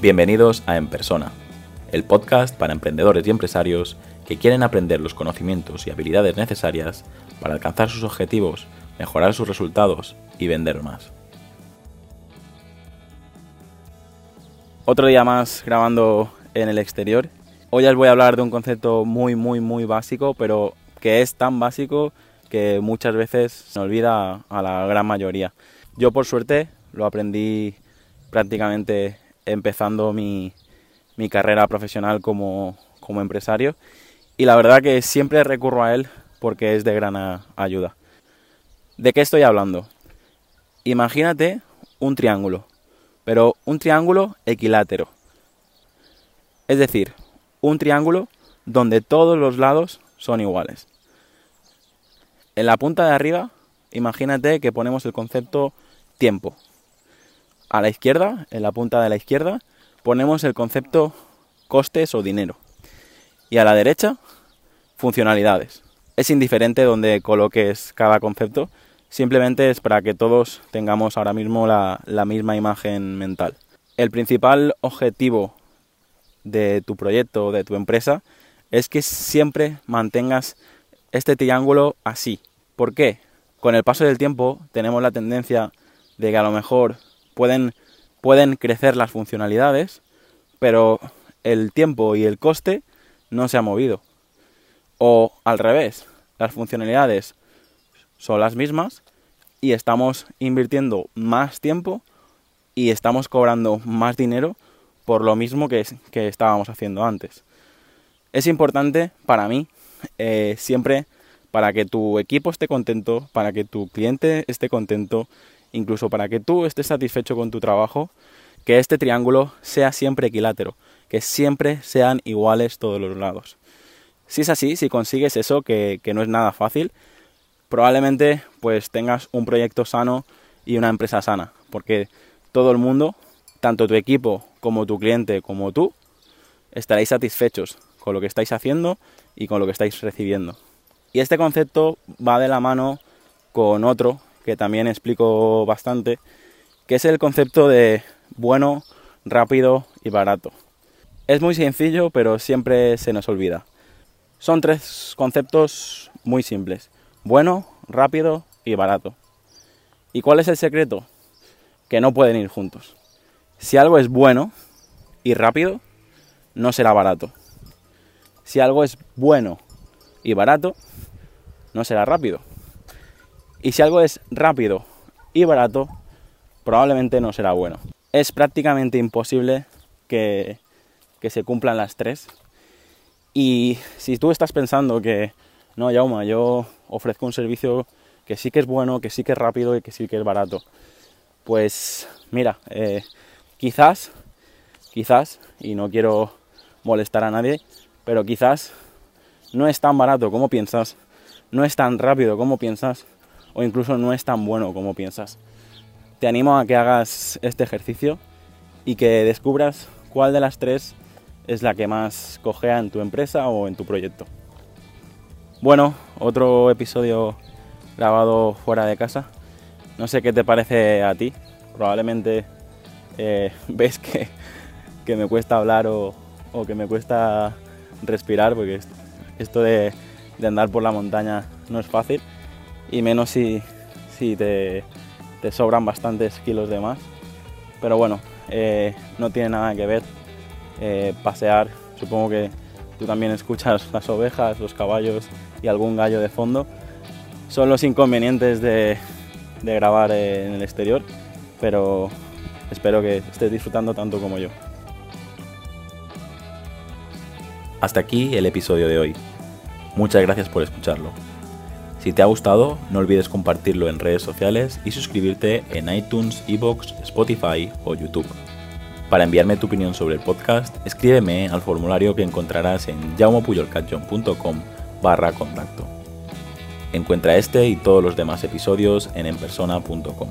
Bienvenidos a En Persona, el podcast para emprendedores y empresarios que quieren aprender los conocimientos y habilidades necesarias para alcanzar sus objetivos, mejorar sus resultados y vender más. Otro día más grabando en el exterior. Hoy os voy a hablar de un concepto muy, muy, muy básico, pero que es tan básico que muchas veces se olvida a la gran mayoría. Yo por suerte lo aprendí prácticamente empezando mi, carrera profesional como, como empresario y la verdad que siempre recurro a él porque es de gran ayuda. ¿De qué estoy hablando? Imagínate un triángulo, pero un triángulo equilátero. Es decir, un triángulo donde todos los lados son iguales. En la punta de arriba, imagínate que ponemos el concepto tiempo. A la izquierda, en la punta de la izquierda, ponemos el concepto costes o dinero. Y a la derecha, funcionalidades. Es indiferente donde coloques cada concepto, simplemente es para que todos tengamos ahora mismo la, la misma imagen mental. El principal objetivo de tu proyecto o de tu empresa es que siempre mantengas este triángulo así. ¿Por qué? Con el paso del tiempo tenemos la tendencia de que a lo mejor pueden, pueden crecer las funcionalidades, pero el tiempo y el coste no se ha movido. O al revés, las funcionalidades son las mismas y estamos invirtiendo más tiempo y estamos cobrando más dinero por lo mismo que, estábamos haciendo antes. Es importante para mí eh, siempre para que tu equipo esté contento, para que tu cliente esté contento, incluso para que tú estés satisfecho con tu trabajo, que este triángulo sea siempre equilátero, que siempre sean iguales todos los lados. Si es así, si consigues eso, que, no es nada fácil, probablemente pues tengas un proyecto sano y una empresa sana, porque todo el mundo, tanto tu equipo como tu cliente como tú, estaréis satisfechos con lo que estáis haciendo y con lo que estáis recibiendo. Y este concepto va de la mano con otro que también explico bastante, que es el concepto de bueno, rápido y barato. Es muy sencillo, pero siempre se nos olvida. Son tres conceptos muy simples. Bueno, rápido y barato. ¿Y cuál es el secreto? Que no pueden ir juntos. Si algo es bueno y rápido, no será barato. Si algo es bueno y barato, no será rápido. Y si algo es rápido y barato, probablemente no será bueno. Es prácticamente imposible que, se cumplan las tres. Y si tú estás pensando que, no, Yauma, yo ofrezco un servicio que sí que es bueno, que sí que es rápido y que sí que es barato, pues mira, eh, quizás, quizás, y no quiero molestar a nadie, pero quizás no es tan barato como piensas, no es tan rápido como piensas, o incluso no es tan bueno como piensas. Te animo a que hagas este ejercicio y que descubras cuál de las tres es la que más cojea en tu empresa o en tu proyecto. Bueno, otro episodio grabado fuera de casa. No sé qué te parece a ti. Probablemente eh, ves que, me cuesta hablar o, que me cuesta respirar, porque esto de andar por la montaña no es fácil y menos si, te, sobran bastantes kilos de más. Pero bueno, eh, no tiene nada que ver eh, pasear. Supongo que tú también escuchas las ovejas, los caballos y algún gallo de fondo. Son los inconvenientes de, de grabar en el exterior, pero espero que estés disfrutando tanto como yo. Hasta aquí el episodio de hoy. Muchas gracias por escucharlo. Si te ha gustado, no olvides compartirlo en redes sociales y suscribirte en iTunes, Evox, Spotify o YouTube. Para enviarme tu opinión sobre el podcast, escríbeme al formulario que encontrarás en jaumopuyolcatjon.com barra contacto. Encuentra este y todos los demás episodios en enpersona.com.